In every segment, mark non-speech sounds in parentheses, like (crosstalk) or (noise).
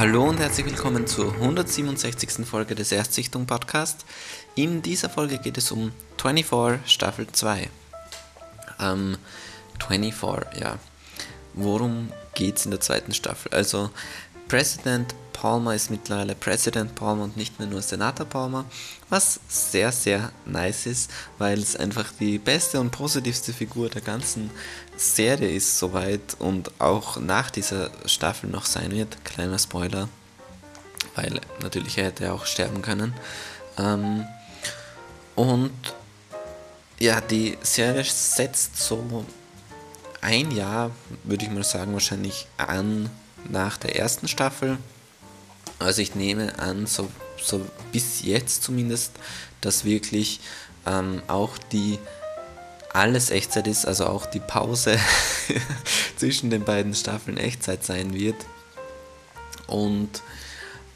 Hallo und herzlich willkommen zur 167. Folge des Erstsichtung Podcast. In dieser Folge geht es um 24 Staffel 2. Ähm, 24, ja. Worum geht es in der zweiten Staffel? Also, President Palmer ist mittlerweile President Palmer und nicht mehr nur Senator Palmer, was sehr, sehr nice ist, weil es einfach die beste und positivste Figur der ganzen Serie ist soweit und auch nach dieser Staffel noch sein wird. Kleiner Spoiler, weil natürlich er hätte auch sterben können. Ähm, und ja, die Serie setzt so ein Jahr, würde ich mal sagen, wahrscheinlich an nach der ersten Staffel. Also ich nehme an, so, so bis jetzt zumindest, dass wirklich ähm, auch die alles Echtzeit ist, also auch die Pause (laughs) zwischen den beiden Staffeln Echtzeit sein wird. Und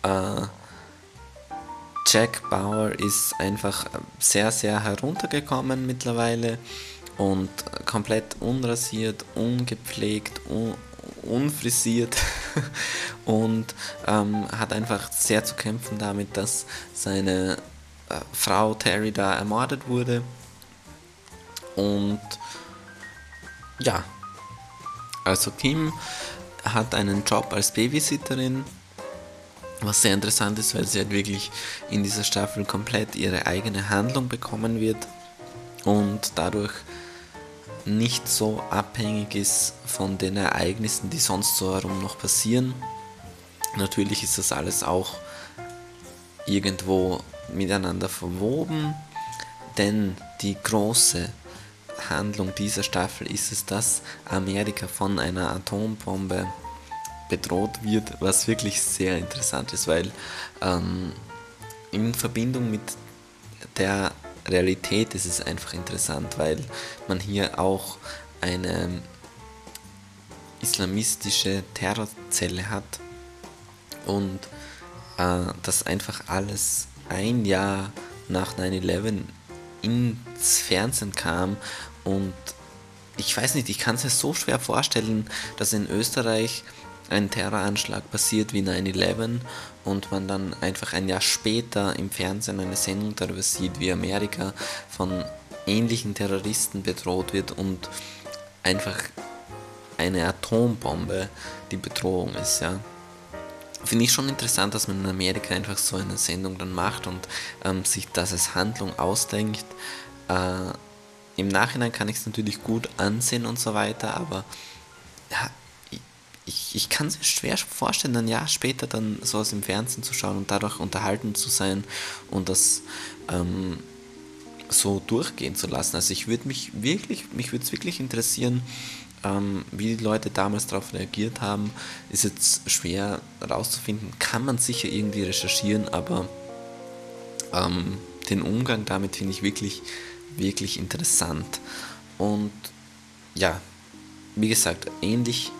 äh, Jack Bauer ist einfach sehr, sehr heruntergekommen mittlerweile und komplett unrasiert, ungepflegt, un unfrisiert (laughs) (laughs) und ähm, hat einfach sehr zu kämpfen damit, dass seine äh, Frau Terry da ermordet wurde. Und ja, also Kim hat einen Job als Babysitterin, was sehr interessant ist, weil sie halt wirklich in dieser Staffel komplett ihre eigene Handlung bekommen wird und dadurch nicht so abhängig ist von den Ereignissen, die sonst so herum noch passieren. Natürlich ist das alles auch irgendwo miteinander verwoben, denn die große Handlung dieser Staffel ist es, dass Amerika von einer Atombombe bedroht wird, was wirklich sehr interessant ist, weil ähm, in Verbindung mit der Realität ist es einfach interessant, weil man hier auch eine islamistische Terrorzelle hat und äh, das einfach alles ein Jahr nach 9-11 ins Fernsehen kam und ich weiß nicht, ich kann es mir so schwer vorstellen, dass in Österreich ein Terroranschlag passiert wie 9-11 und man dann einfach ein Jahr später im Fernsehen eine Sendung darüber sieht, wie Amerika von ähnlichen Terroristen bedroht wird und einfach eine Atombombe die Bedrohung ist, ja. Finde ich schon interessant, dass man in Amerika einfach so eine Sendung dann macht und ähm, sich das als Handlung ausdenkt. Äh, Im Nachhinein kann ich es natürlich gut ansehen und so weiter, aber ja, ich, ich kann es mir schwer vorstellen, ein Jahr später dann sowas im Fernsehen zu schauen und dadurch unterhalten zu sein und das ähm, so durchgehen zu lassen. Also ich würde mich wirklich, mich würde es wirklich interessieren, ähm, wie die Leute damals darauf reagiert haben. Ist jetzt schwer herauszufinden, kann man sicher irgendwie recherchieren, aber ähm, den Umgang damit finde ich wirklich, wirklich interessant. Und ja, wie gesagt, ähnlich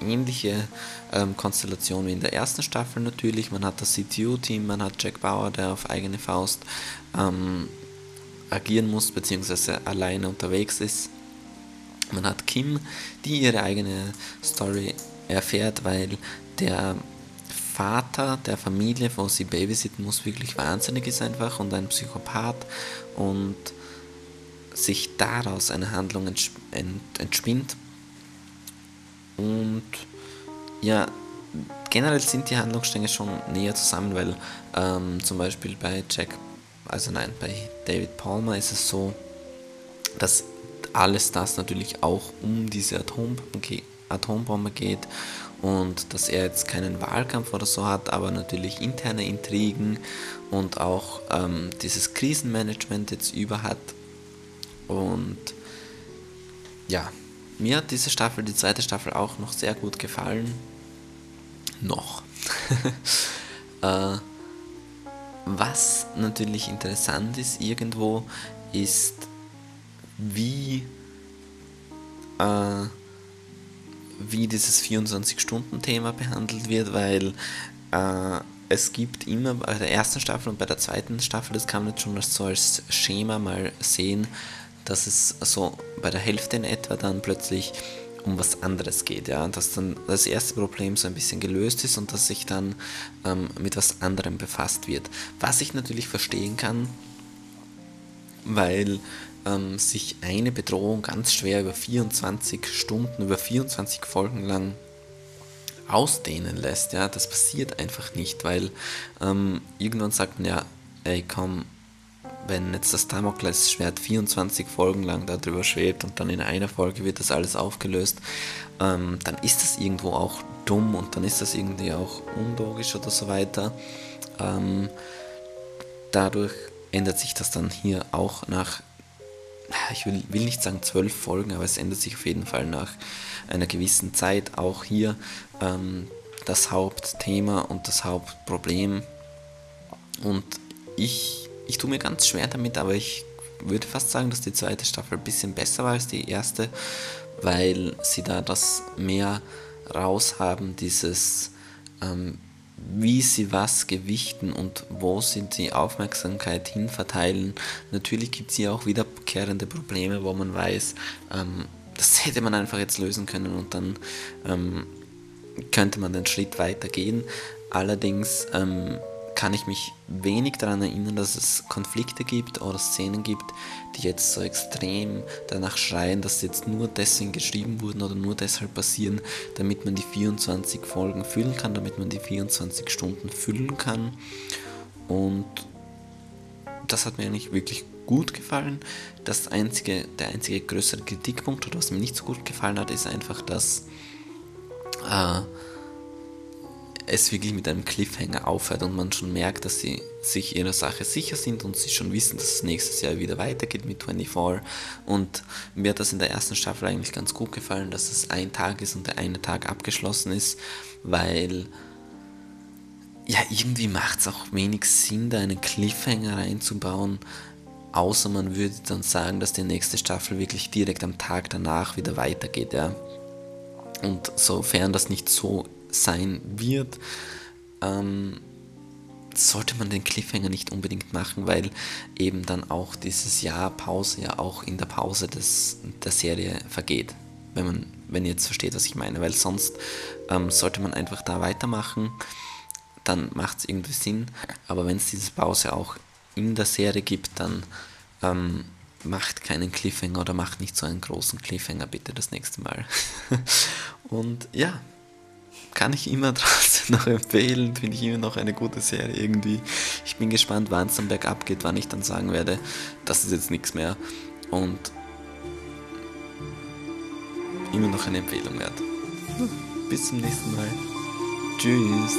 ähnliche ähm, Konstellation wie in der ersten Staffel natürlich. Man hat das CTU-Team, man hat Jack Bauer, der auf eigene Faust ähm, agieren muss, beziehungsweise alleine unterwegs ist. Man hat Kim, die ihre eigene Story erfährt, weil der Vater der Familie, wo sie babysitten muss, wirklich wahnsinnig ist einfach und ein Psychopath und sich daraus eine Handlung entspinnt, und ja, generell sind die Handlungsstränge schon näher zusammen, weil ähm, zum Beispiel bei Jack, also nein, bei David Palmer ist es so, dass alles das natürlich auch um diese Atombombe, Atombombe geht und dass er jetzt keinen Wahlkampf oder so hat, aber natürlich interne Intrigen und auch ähm, dieses Krisenmanagement jetzt über hat. Und ja, mir hat diese Staffel, die zweite Staffel auch noch sehr gut gefallen. Noch. (laughs) äh, was natürlich interessant ist irgendwo, ist, wie, äh, wie dieses 24-Stunden-Thema behandelt wird, weil äh, es gibt immer bei der ersten Staffel und bei der zweiten Staffel, das kann man jetzt schon so als Schema mal sehen, dass es so bei der Hälfte in etwa dann plötzlich um was anderes geht, ja, dass dann das erste Problem so ein bisschen gelöst ist und dass sich dann ähm, mit was anderem befasst wird. Was ich natürlich verstehen kann, weil ähm, sich eine Bedrohung ganz schwer über 24 Stunden, über 24 Folgen lang ausdehnen lässt. Ja, das passiert einfach nicht, weil ähm, irgendwann sagt man ja, ey komm, wenn jetzt das Damoklesschwert 24 Folgen lang darüber schwebt und dann in einer Folge wird das alles aufgelöst, ähm, dann ist das irgendwo auch dumm und dann ist das irgendwie auch unlogisch oder so weiter. Ähm, dadurch ändert sich das dann hier auch nach, ich will, will nicht sagen zwölf Folgen, aber es ändert sich auf jeden Fall nach einer gewissen Zeit auch hier ähm, das Hauptthema und das Hauptproblem. Und ich, ich tue mir ganz schwer damit, aber ich würde fast sagen, dass die zweite Staffel ein bisschen besser war als die erste, weil sie da das mehr raus haben, dieses ähm, wie sie was gewichten und wo sie die Aufmerksamkeit hinverteilen. Natürlich gibt es hier auch wiederkehrende Probleme, wo man weiß, ähm, das (laughs) hätte man einfach jetzt lösen können und dann ähm, könnte man den Schritt weiter gehen. Allerdings ähm, kann ich mich wenig daran erinnern, dass es Konflikte gibt oder Szenen gibt, die jetzt so extrem danach schreien, dass sie jetzt nur deswegen geschrieben wurden oder nur deshalb passieren, damit man die 24 Folgen füllen kann, damit man die 24 Stunden füllen kann. Und das hat mir eigentlich wirklich gut gefallen. Das einzige, der einzige größere Kritikpunkt oder was mir nicht so gut gefallen hat, ist einfach, dass äh, es wirklich mit einem Cliffhanger aufhört und man schon merkt, dass sie sich ihrer Sache sicher sind und sie schon wissen, dass es nächstes Jahr wieder weitergeht mit 24. Und mir hat das in der ersten Staffel eigentlich ganz gut gefallen, dass es ein Tag ist und der eine Tag abgeschlossen ist, weil ja, irgendwie macht es auch wenig Sinn, da einen Cliffhanger reinzubauen, außer man würde dann sagen, dass die nächste Staffel wirklich direkt am Tag danach wieder weitergeht, ja. Und sofern das nicht so sein wird, ähm, sollte man den Cliffhanger nicht unbedingt machen, weil eben dann auch dieses Jahr Pause ja auch in der Pause des, der Serie vergeht. Wenn man, wenn ihr jetzt versteht, was ich meine. Weil sonst ähm, sollte man einfach da weitermachen, dann macht es irgendwie Sinn. Aber wenn es diese Pause auch in der Serie gibt, dann ähm, macht keinen Cliffhanger oder macht nicht so einen großen Cliffhanger bitte das nächste Mal. (laughs) Und ja, kann ich immer (laughs) trotzdem noch empfehlen, finde ich immer noch eine gute Serie irgendwie. Ich bin gespannt, wann es dann bergab geht, wann ich dann sagen werde, das ist jetzt nichts mehr. Und immer noch eine Empfehlung wert. Bis zum nächsten Mal. Tschüss.